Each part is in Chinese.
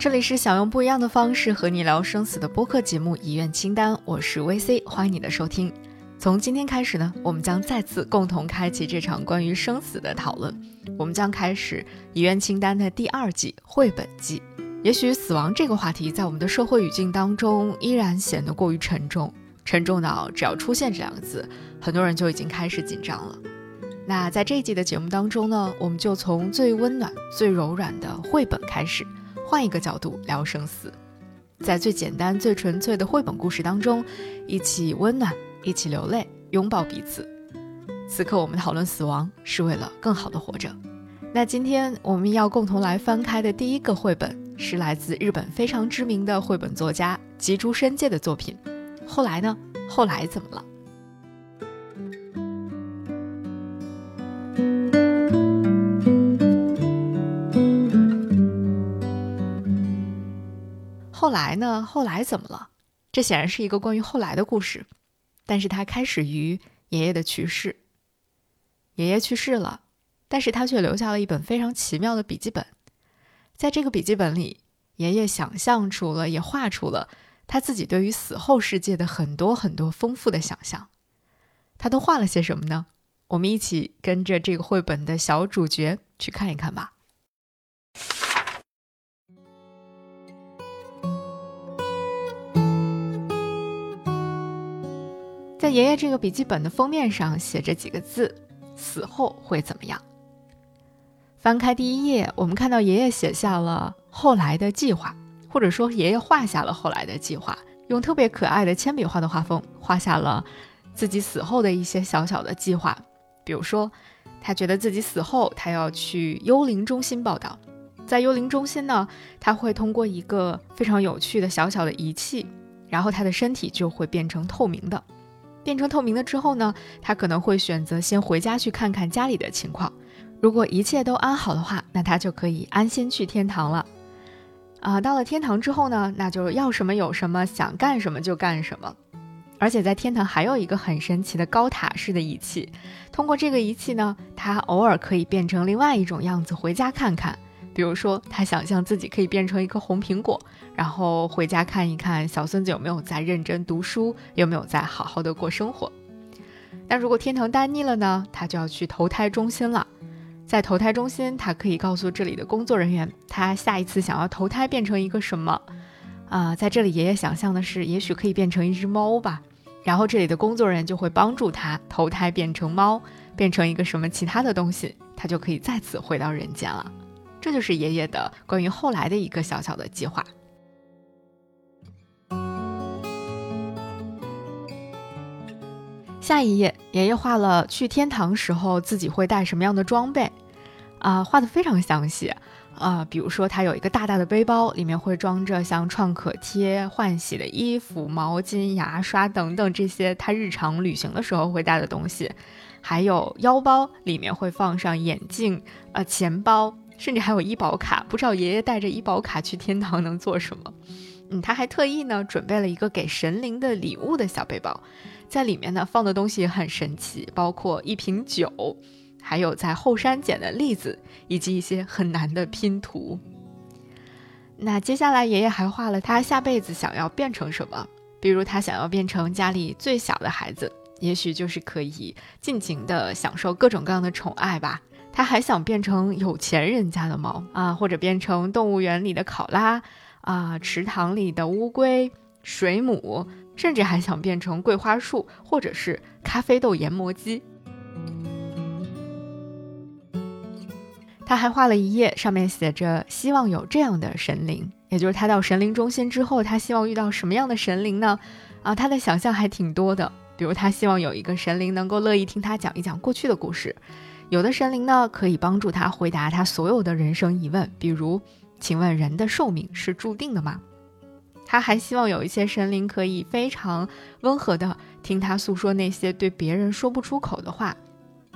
这里是想用不一样的方式和你聊生死的播客节目《遗愿清单》，我是 VC，欢迎你的收听。从今天开始呢，我们将再次共同开启这场关于生死的讨论。我们将开始《遗愿清单》的第二季绘本季。也许死亡这个话题在我们的社会语境当中依然显得过于沉重，沉重到只要出现这两个字，很多人就已经开始紧张了。那在这一季的节目当中呢，我们就从最温暖、最柔软的绘本开始。换一个角度聊生死，在最简单、最纯粹的绘本故事当中，一起温暖，一起流泪，拥抱彼此。此刻我们讨论死亡，是为了更好的活着。那今天我们要共同来翻开的第一个绘本，是来自日本非常知名的绘本作家吉竹伸介的作品。后来呢？后来怎么了？后来呢？后来怎么了？这显然是一个关于后来的故事，但是它开始于爷爷的去世。爷爷去世了，但是他却留下了一本非常奇妙的笔记本。在这个笔记本里，爷爷想象出了，也画出了他自己对于死后世界的很多很多丰富的想象。他都画了些什么呢？我们一起跟着这个绘本的小主角去看一看吧。爷爷这个笔记本的封面上写着几个字：“死后会怎么样？”翻开第一页，我们看到爷爷写下了后来的计划，或者说爷爷画下了后来的计划，用特别可爱的铅笔画的画风画下了自己死后的一些小小的计划。比如说，他觉得自己死后，他要去幽灵中心报道，在幽灵中心呢，他会通过一个非常有趣的小小的仪器，然后他的身体就会变成透明的。变成透明了之后呢，他可能会选择先回家去看看家里的情况。如果一切都安好的话，那他就可以安心去天堂了。啊，到了天堂之后呢，那就要什么有什么，想干什么就干什么。而且在天堂还有一个很神奇的高塔式的仪器，通过这个仪器呢，他偶尔可以变成另外一种样子回家看看。比如说，他想象自己可以变成一颗红苹果，然后回家看一看小孙子有没有在认真读书，有没有在好好的过生活。那如果天堂待腻了呢？他就要去投胎中心了。在投胎中心，他可以告诉这里的工作人员，他下一次想要投胎变成一个什么。啊，在这里，爷爷想象的是，也许可以变成一只猫吧。然后这里的工作人员就会帮助他投胎变成猫，变成一个什么其他的东西，他就可以再次回到人间了。这就是爷爷的关于后来的一个小小的计划。下一页，爷爷画了去天堂时候自己会带什么样的装备，啊，画的非常详细，啊，比如说他有一个大大的背包，里面会装着像创可贴、换洗的衣服、毛巾、牙刷等等这些他日常旅行的时候会带的东西，还有腰包里面会放上眼镜、呃，钱包。甚至还有医保卡，不知道爷爷带着医保卡去天堂能做什么？嗯，他还特意呢准备了一个给神灵的礼物的小背包，在里面呢放的东西很神奇，包括一瓶酒，还有在后山捡的栗子，以及一些很难的拼图。那接下来爷爷还画了他下辈子想要变成什么，比如他想要变成家里最小的孩子，也许就是可以尽情的享受各种各样的宠爱吧。他还想变成有钱人家的猫啊，或者变成动物园里的考拉啊，池塘里的乌龟、水母，甚至还想变成桂花树，或者是咖啡豆研磨机。他还画了一页，上面写着希望有这样的神灵，也就是他到神灵中心之后，他希望遇到什么样的神灵呢？啊，他的想象还挺多的，比如他希望有一个神灵能够乐意听他讲一讲过去的故事。有的神灵呢，可以帮助他回答他所有的人生疑问，比如，请问人的寿命是注定的吗？他还希望有一些神灵可以非常温和的听他诉说那些对别人说不出口的话，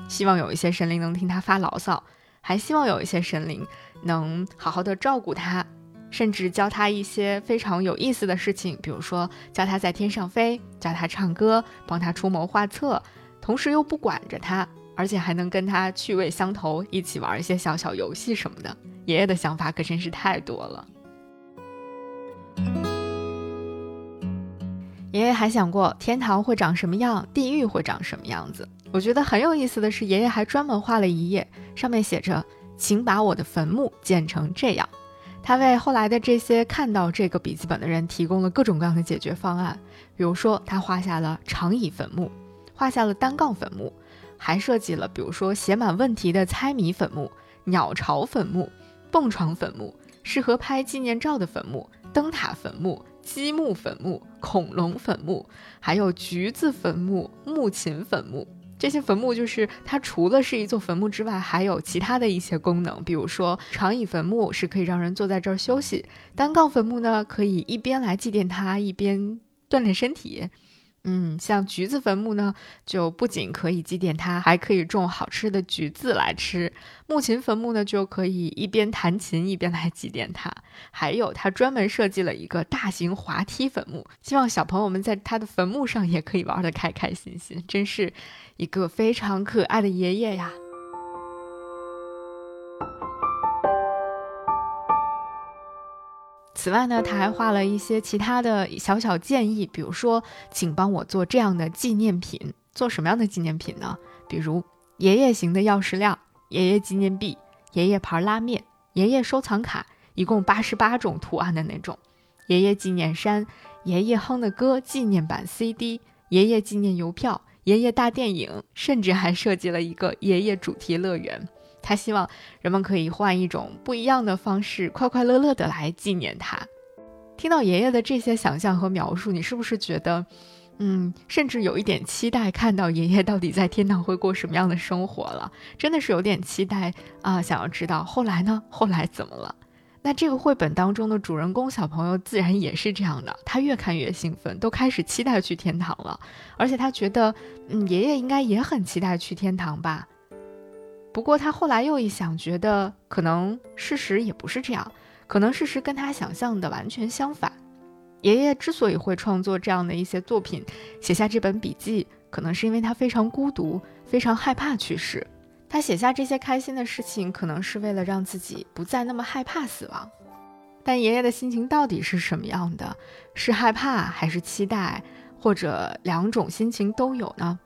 希望有一些神灵能听他发牢骚，还希望有一些神灵能好好的照顾他，甚至教他一些非常有意思的事情，比如说教他在天上飞，教他唱歌，帮他出谋划策，同时又不管着他。而且还能跟他趣味相投，一起玩一些小小游戏什么的。爷爷的想法可真是太多了。爷爷还想过天堂会长什么样，地狱会长什么样子。我觉得很有意思的是，爷爷还专门画了一页，上面写着：“请把我的坟墓建成这样。”他为后来的这些看到这个笔记本的人提供了各种各样的解决方案。比如说，他画下了长椅坟墓，画下了单杠坟墓，还设计了比如说写满问题的猜谜坟墓、鸟巢坟墓、蹦床坟墓、适合拍纪念照的坟墓、灯塔坟墓。积木坟墓、恐龙坟墓，还有橘子坟墓、木琴坟墓，这些坟墓就是它除了是一座坟墓之外，还有其他的一些功能。比如说，长椅坟墓是可以让人坐在这儿休息；单杠坟墓呢，可以一边来祭奠它，一边锻炼身体。嗯，像橘子坟墓呢，就不仅可以祭奠他，还可以种好吃的橘子来吃。木琴坟墓呢，就可以一边弹琴一边来祭奠他。还有，他专门设计了一个大型滑梯坟墓，希望小朋友们在他的坟墓上也可以玩得开开心心。真是一个非常可爱的爷爷呀！此外呢，他还画了一些其他的小小建议，比如说，请帮我做这样的纪念品。做什么样的纪念品呢？比如爷爷型的钥匙链、爷爷纪念币、爷爷牌拉面、爷爷收藏卡，一共八十八种图案的那种；爷爷纪念衫、爷爷哼的歌纪念版 CD、爷爷纪念邮票、爷爷大电影，甚至还设计了一个爷爷主题乐园。他希望人们可以换一种不一样的方式，快快乐乐的来纪念他。听到爷爷的这些想象和描述，你是不是觉得，嗯，甚至有一点期待看到爷爷到底在天堂会过什么样的生活了？真的是有点期待啊！想要知道后来呢？后来怎么了？那这个绘本当中的主人公小朋友自然也是这样的，他越看越兴奋，都开始期待去天堂了。而且他觉得，嗯，爷爷应该也很期待去天堂吧。不过他后来又一想，觉得可能事实也不是这样，可能事实跟他想象的完全相反。爷爷之所以会创作这样的一些作品，写下这本笔记，可能是因为他非常孤独，非常害怕去世。他写下这些开心的事情，可能是为了让自己不再那么害怕死亡。但爷爷的心情到底是什么样的？是害怕还是期待，或者两种心情都有呢？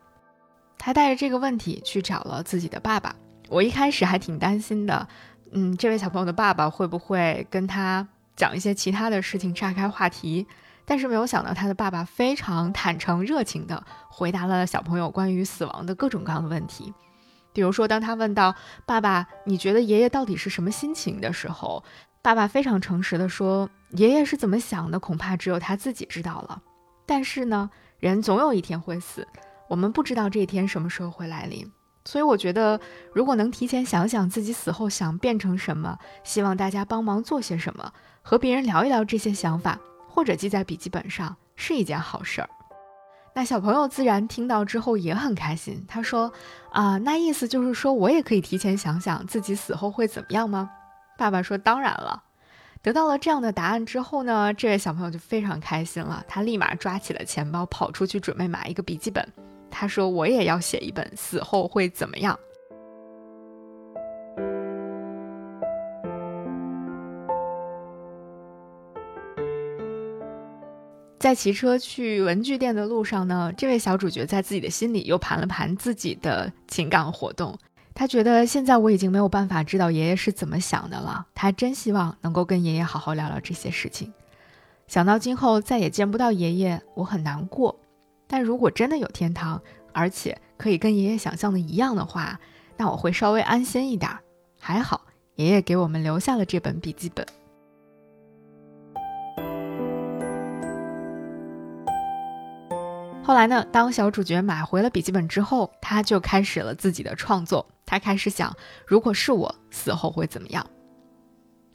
他带着这个问题去找了自己的爸爸。我一开始还挺担心的，嗯，这位小朋友的爸爸会不会跟他讲一些其他的事情，岔开话题？但是没有想到，他的爸爸非常坦诚、热情地回答了小朋友关于死亡的各种各样的问题。比如说，当他问到“爸爸，你觉得爷爷到底是什么心情”的时候，爸爸非常诚实地说：“爷爷是怎么想的，恐怕只有他自己知道了。但是呢，人总有一天会死，我们不知道这一天什么时候会来临。”所以我觉得，如果能提前想想自己死后想变成什么，希望大家帮忙做些什么，和别人聊一聊这些想法，或者记在笔记本上，是一件好事儿。那小朋友自然听到之后也很开心。他说：“啊，那意思就是说我也可以提前想想自己死后会怎么样吗？”爸爸说：“当然了。”得到了这样的答案之后呢，这位小朋友就非常开心了，他立马抓起了钱包，跑出去准备买一个笔记本。他说：“我也要写一本死后会怎么样。”在骑车去文具店的路上呢，这位小主角在自己的心里又盘了盘自己的情感活动。他觉得现在我已经没有办法知道爷爷是怎么想的了。他真希望能够跟爷爷好好聊聊这些事情。想到今后再也见不到爷爷，我很难过。但如果真的有天堂，而且可以跟爷爷想象的一样的话，那我会稍微安心一点。还好，爷爷给我们留下了这本笔记本。后来呢，当小主角买回了笔记本之后，他就开始了自己的创作。他开始想，如果是我死后会怎么样？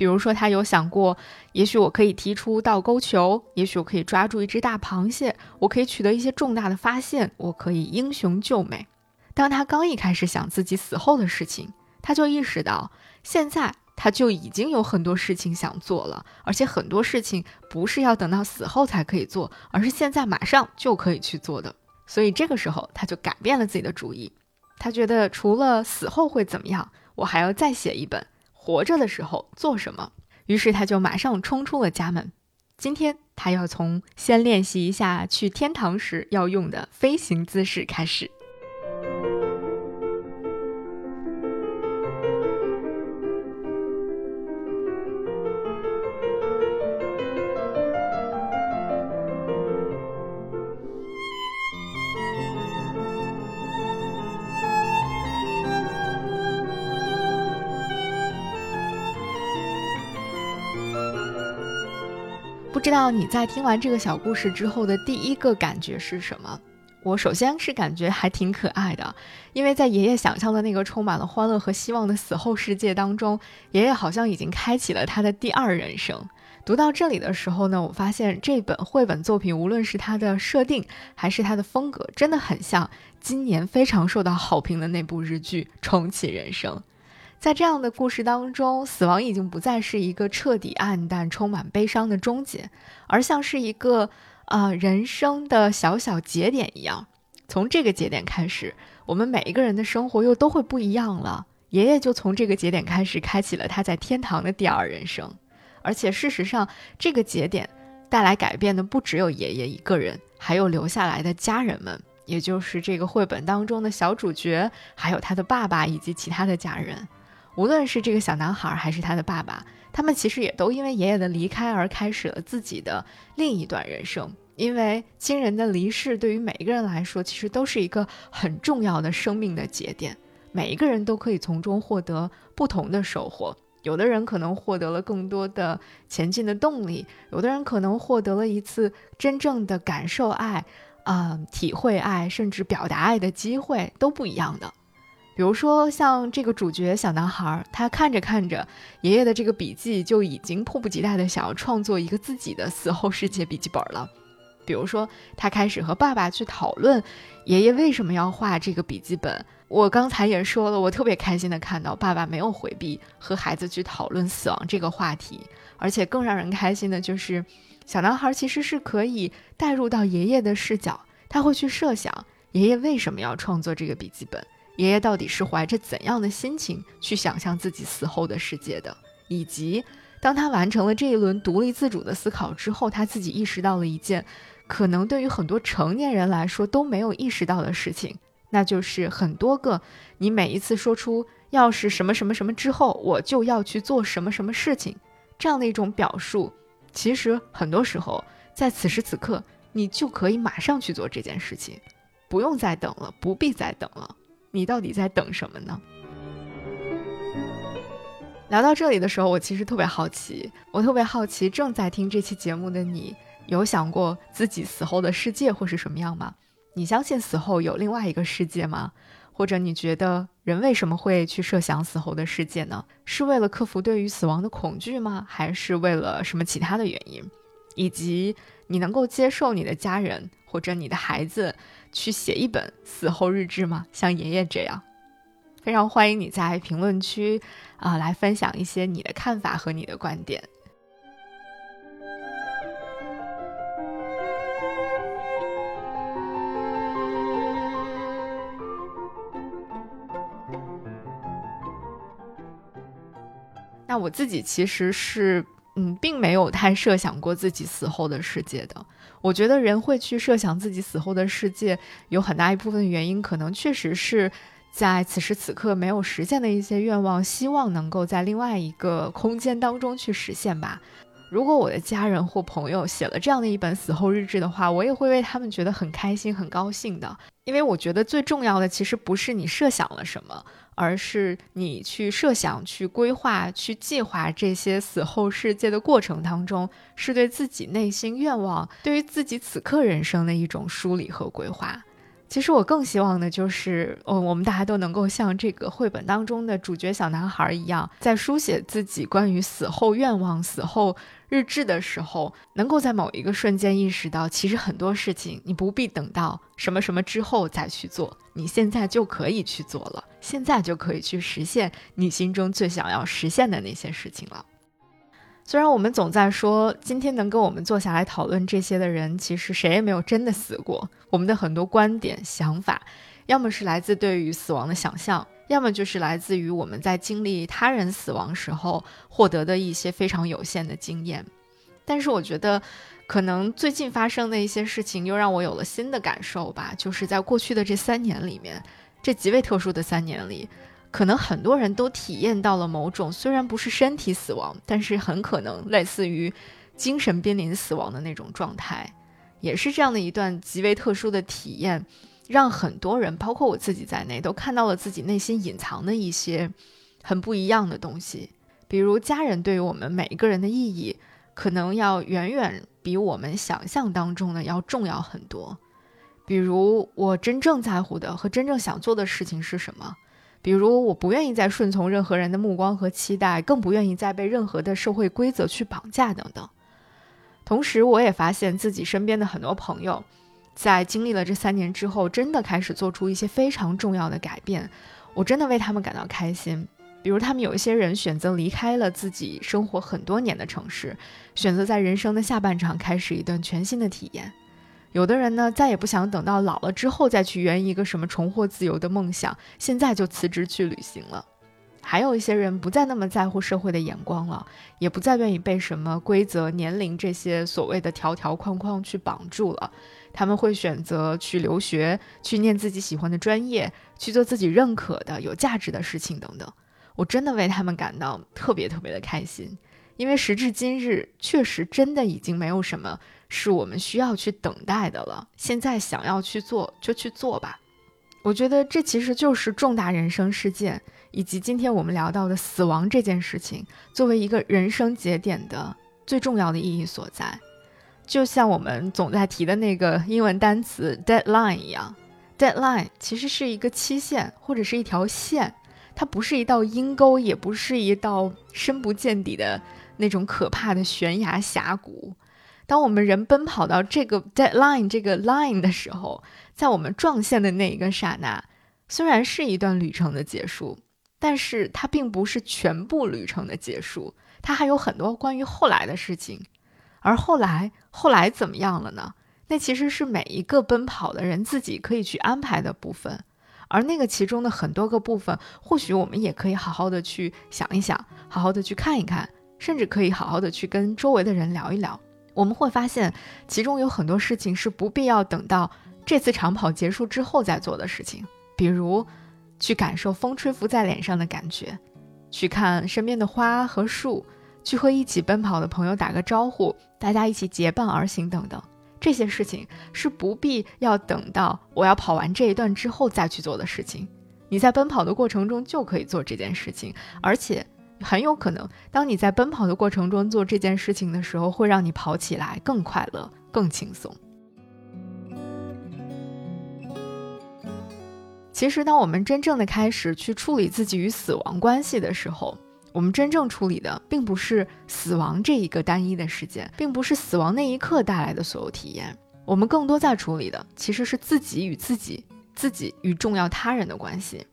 比如说，他有想过，也许我可以踢出倒钩球，也许我可以抓住一只大螃蟹，我可以取得一些重大的发现，我可以英雄救美。当他刚一开始想自己死后的事情，他就意识到，现在他就已经有很多事情想做了，而且很多事情不是要等到死后才可以做，而是现在马上就可以去做的。所以这个时候，他就改变了自己的主意。他觉得，除了死后会怎么样，我还要再写一本。活着的时候做什么？于是他就马上冲出了家门，今天他要从先练习一下去天堂时要用的飞行姿势开始。道你在听完这个小故事之后的第一个感觉是什么？我首先是感觉还挺可爱的，因为在爷爷想象的那个充满了欢乐和希望的死后世界当中，爷爷好像已经开启了他的第二人生。读到这里的时候呢，我发现这本绘本作品，无论是它的设定还是它的风格，真的很像今年非常受到好评的那部日剧《重启人生》。在这样的故事当中，死亡已经不再是一个彻底暗淡、充满悲伤的终结，而像是一个啊人生的小小节点一样。从这个节点开始，我们每一个人的生活又都会不一样了。爷爷就从这个节点开始，开启了他在天堂的第二人生。而且事实上，这个节点带来改变的不只有爷爷一个人，还有留下来的家人们，也就是这个绘本当中的小主角，还有他的爸爸以及其他的家人。无论是这个小男孩还是他的爸爸，他们其实也都因为爷爷的离开而开始了自己的另一段人生。因为亲人的离世对于每一个人来说，其实都是一个很重要的生命的节点。每一个人都可以从中获得不同的收获。有的人可能获得了更多的前进的动力，有的人可能获得了一次真正的感受爱、啊体会爱，甚至表达爱的机会，都不一样的。比如说，像这个主角小男孩，他看着看着爷爷的这个笔记，就已经迫不及待的想要创作一个自己的死后世界笔记本了。比如说，他开始和爸爸去讨论爷爷为什么要画这个笔记本。我刚才也说了，我特别开心的看到爸爸没有回避和孩子去讨论死亡这个话题，而且更让人开心的就是，小男孩其实是可以带入到爷爷的视角，他会去设想爷爷为什么要创作这个笔记本。爷爷到底是怀着怎样的心情去想象自己死后的世界的？以及当他完成了这一轮独立自主的思考之后，他自己意识到了一件可能对于很多成年人来说都没有意识到的事情，那就是很多个你每一次说出“要是什么什么什么之后，我就要去做什么什么事情”这样的一种表述，其实很多时候在此时此刻，你就可以马上去做这件事情，不用再等了，不必再等了。你到底在等什么呢？聊到这里的时候，我其实特别好奇，我特别好奇，正在听这期节目的你，有想过自己死后的世界会是什么样吗？你相信死后有另外一个世界吗？或者你觉得人为什么会去设想死后的世界呢？是为了克服对于死亡的恐惧吗？还是为了什么其他的原因？以及你能够接受你的家人或者你的孩子？去写一本死后日志吗？像爷爷这样，非常欢迎你在评论区啊来分享一些你的看法和你的观点。那我自己其实是。嗯，并没有太设想过自己死后的世界的。我觉得人会去设想自己死后的世界，有很大一部分原因，可能确实是在此时此刻没有实现的一些愿望，希望能够在另外一个空间当中去实现吧。如果我的家人或朋友写了这样的一本死后日志的话，我也会为他们觉得很开心、很高兴的。因为我觉得最重要的其实不是你设想了什么。而是你去设想、去规划、去计划这些死后世界的过程当中，是对自己内心愿望、对于自己此刻人生的一种梳理和规划。其实我更希望的就是，嗯，我们大家都能够像这个绘本当中的主角小男孩一样，在书写自己关于死后愿望、死后日志的时候，能够在某一个瞬间意识到，其实很多事情你不必等到什么什么之后再去做，你现在就可以去做了，现在就可以去实现你心中最想要实现的那些事情了。虽然我们总在说，今天能跟我们坐下来讨论这些的人，其实谁也没有真的死过。我们的很多观点、想法，要么是来自对于死亡的想象，要么就是来自于我们在经历他人死亡时候获得的一些非常有限的经验。但是我觉得，可能最近发生的一些事情又让我有了新的感受吧。就是在过去的这三年里面，这极为特殊的三年里，可能很多人都体验到了某种虽然不是身体死亡，但是很可能类似于精神濒临死亡的那种状态。也是这样的一段极为特殊的体验，让很多人，包括我自己在内，都看到了自己内心隐藏的一些很不一样的东西。比如，家人对于我们每一个人的意义，可能要远远比我们想象当中的要重要很多。比如，我真正在乎的和真正想做的事情是什么？比如，我不愿意再顺从任何人的目光和期待，更不愿意再被任何的社会规则去绑架，等等。同时，我也发现自己身边的很多朋友，在经历了这三年之后，真的开始做出一些非常重要的改变。我真的为他们感到开心。比如，他们有一些人选择离开了自己生活很多年的城市，选择在人生的下半场开始一段全新的体验。有的人呢，再也不想等到老了之后再去圆一个什么重获自由的梦想，现在就辞职去旅行了。还有一些人不再那么在乎社会的眼光了，也不再愿意被什么规则、年龄这些所谓的条条框框去绑住了。他们会选择去留学，去念自己喜欢的专业，去做自己认可的、有价值的事情等等。我真的为他们感到特别特别的开心，因为时至今日，确实真的已经没有什么是我们需要去等待的了。现在想要去做就去做吧。我觉得这其实就是重大人生事件。以及今天我们聊到的死亡这件事情，作为一个人生节点的最重要的意义所在，就像我们总在提的那个英文单词 deadline 一样，deadline 其实是一个期限或者是一条线，它不是一道阴沟，也不是一道深不见底的那种可怕的悬崖峡谷。当我们人奔跑到这个 deadline 这个 line 的时候，在我们撞线的那一个刹那，虽然是一段旅程的结束。但是它并不是全部旅程的结束，它还有很多关于后来的事情。而后来，后来怎么样了呢？那其实是每一个奔跑的人自己可以去安排的部分。而那个其中的很多个部分，或许我们也可以好好的去想一想，好好的去看一看，甚至可以好好的去跟周围的人聊一聊。我们会发现，其中有很多事情是不必要等到这次长跑结束之后再做的事情，比如。去感受风吹拂在脸上的感觉，去看身边的花和树，去和一起奔跑的朋友打个招呼，大家一起结伴而行，等等，这些事情是不必要等到我要跑完这一段之后再去做的事情。你在奔跑的过程中就可以做这件事情，而且很有可能，当你在奔跑的过程中做这件事情的时候，会让你跑起来更快乐、更轻松。其实，当我们真正的开始去处理自己与死亡关系的时候，我们真正处理的并不是死亡这一个单一的事件，并不是死亡那一刻带来的所有体验。我们更多在处理的其实是自己与自己、自己与重要他人的关系。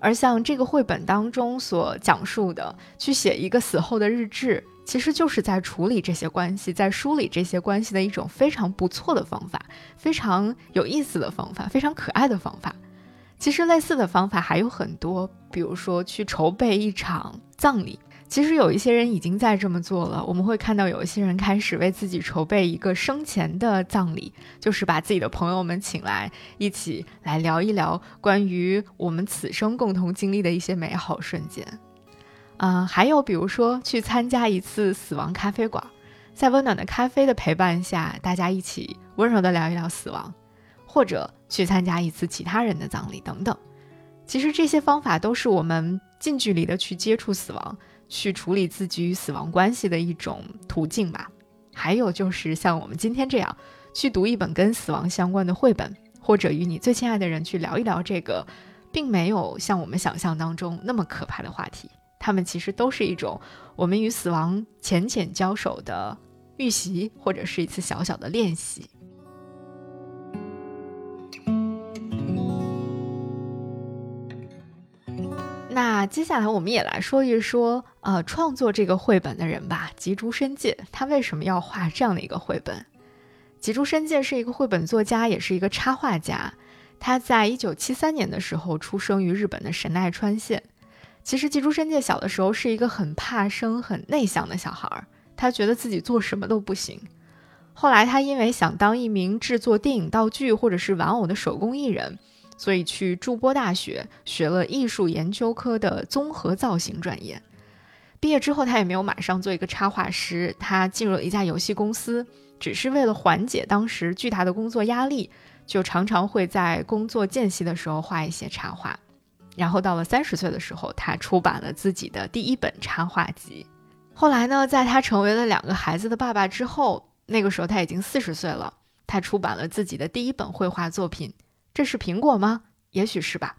而像这个绘本当中所讲述的，去写一个死后的日志，其实就是在处理这些关系，在梳理这些关系的一种非常不错的方法，非常有意思的方法，非常可爱的方法。其实类似的方法还有很多，比如说去筹备一场葬礼。其实有一些人已经在这么做了。我们会看到有一些人开始为自己筹备一个生前的葬礼，就是把自己的朋友们请来，一起来聊一聊关于我们此生共同经历的一些美好瞬间。嗯，还有比如说去参加一次死亡咖啡馆，在温暖的咖啡的陪伴下，大家一起温柔的聊一聊死亡。或者去参加一次其他人的葬礼等等，其实这些方法都是我们近距离的去接触死亡，去处理自己与死亡关系的一种途径吧。还有就是像我们今天这样，去读一本跟死亡相关的绘本，或者与你最亲爱的人去聊一聊这个，并没有像我们想象当中那么可怕的话题。他们其实都是一种我们与死亡浅浅交手的预习，或者是一次小小的练习。那接下来我们也来说一说，呃，创作这个绘本的人吧，吉竹伸介，他为什么要画这样的一个绘本？吉竹伸介是一个绘本作家，也是一个插画家。他在一九七三年的时候出生于日本的神奈川县。其实吉竹伸介小的时候是一个很怕生、很内向的小孩儿。他觉得自己做什么都不行。后来他因为想当一名制作电影道具或者是玩偶的手工艺人，所以去筑波大学学了艺术研究科的综合造型专业。毕业之后，他也没有马上做一个插画师，他进入了一家游戏公司，只是为了缓解当时巨大的工作压力，就常常会在工作间隙的时候画一些插画。然后到了三十岁的时候，他出版了自己的第一本插画集。后来呢，在他成为了两个孩子的爸爸之后，那个时候他已经四十岁了，他出版了自己的第一本绘画作品。这是苹果吗？也许是吧。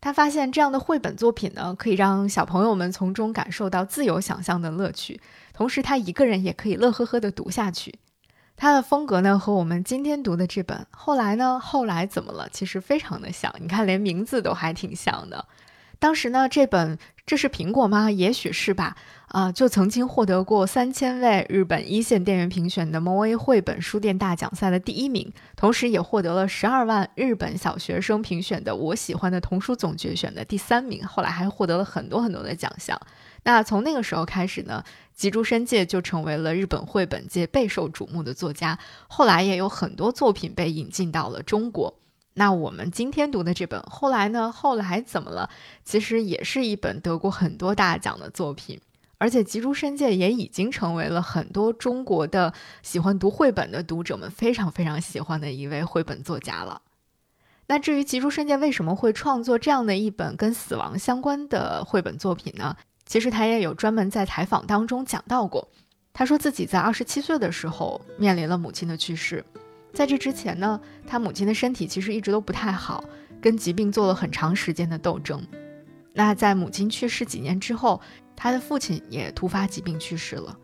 他发现这样的绘本作品呢，可以让小朋友们从中感受到自由想象的乐趣，同时他一个人也可以乐呵呵地读下去。他的风格呢，和我们今天读的这本后来呢，后来怎么了？其实非常的像，你看连名字都还挺像的。当时呢，这本这是苹果吗？也许是吧。啊，就曾经获得过三千位日本一线店员评选的 MOA 绘本书店大奖赛的第一名，同时也获得了十二万日本小学生评选的我喜欢的童书总决选的第三名。后来还获得了很多很多的奖项。那从那个时候开始呢，吉竹伸介就成为了日本绘本界备受瞩目的作家。后来也有很多作品被引进到了中国。那我们今天读的这本后来呢？后来怎么了？其实也是一本得过很多大奖的作品。而且吉竹伸介也已经成为了很多中国的喜欢读绘本的读者们非常非常喜欢的一位绘本作家了。那至于吉竹伸介为什么会创作这样的一本跟死亡相关的绘本作品呢？其实他也有专门在采访当中讲到过。他说自己在二十七岁的时候面临了母亲的去世，在这之前呢，他母亲的身体其实一直都不太好，跟疾病做了很长时间的斗争。那在母亲去世几年之后。他的父亲也突发疾病去世了，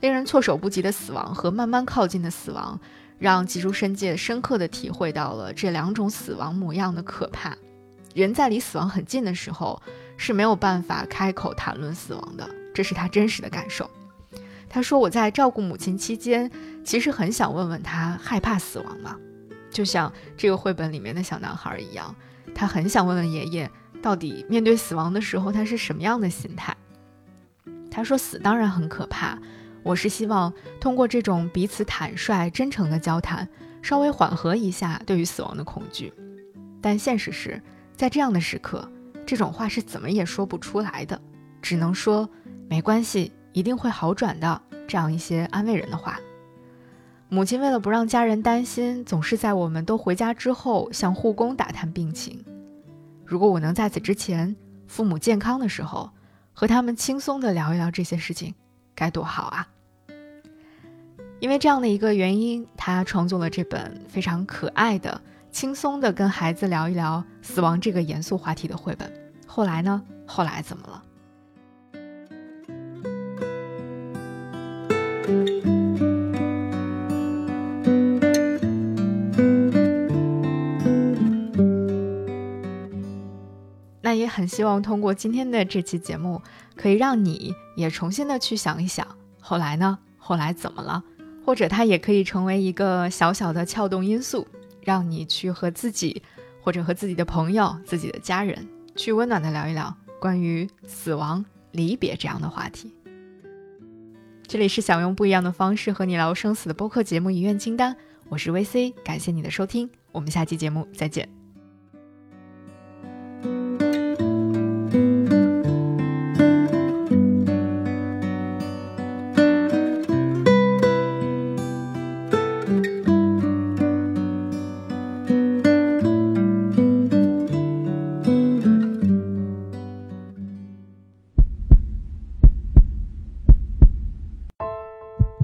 令人措手不及的死亡和慢慢靠近的死亡，让吉竹伸介深刻的体会到了这两种死亡模样的可怕。人在离死亡很近的时候是没有办法开口谈论死亡的，这是他真实的感受。他说：“我在照顾母亲期间，其实很想问问他害怕死亡吗？就像这个绘本里面的小男孩一样，他很想问问爷爷，到底面对死亡的时候他是什么样的心态。”他说：“死当然很可怕，我是希望通过这种彼此坦率、真诚的交谈，稍微缓和一下对于死亡的恐惧。但现实是在这样的时刻，这种话是怎么也说不出来的，只能说没关系，一定会好转的。这样一些安慰人的话。母亲为了不让家人担心，总是在我们都回家之后向护工打探病情。如果我能在此之前，父母健康的时候。”和他们轻松的聊一聊这些事情，该多好啊！因为这样的一个原因，他创作了这本非常可爱的、轻松的跟孩子聊一聊死亡这个严肃话题的绘本。后来呢？后来怎么了？那也很希望通过今天的这期节目，可以让你也重新的去想一想，后来呢？后来怎么了？或者它也可以成为一个小小的撬动因素，让你去和自己，或者和自己的朋友、自己的家人，去温暖的聊一聊关于死亡、离别这样的话题。这里是想用不一样的方式和你聊生死的播客节目《遗愿清单》，我是 VC，感谢你的收听，我们下期节目再见。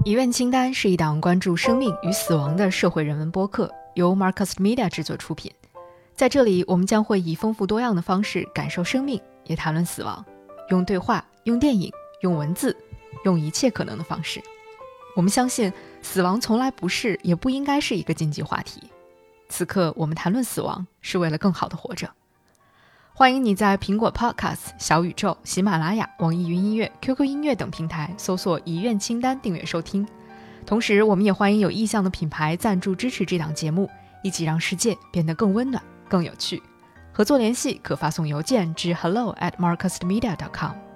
遗愿清单是一档关注生命与死亡的社会人文播客，由 Marcus Media 制作出品。在这里，我们将会以丰富多样的方式感受生命，也谈论死亡，用对话、用电影、用文字、用一切可能的方式。我们相信，死亡从来不是，也不应该是一个禁忌话题。此刻，我们谈论死亡，是为了更好的活着。欢迎你在苹果 Podcast、小宇宙、喜马拉雅、网易云音乐、QQ 音乐等平台搜索“遗愿清单”订阅收听。同时，我们也欢迎有意向的品牌赞助支持这档节目，一起让世界变得更温暖、更有趣。合作联系可发送邮件至 hello at marcusmedia.com。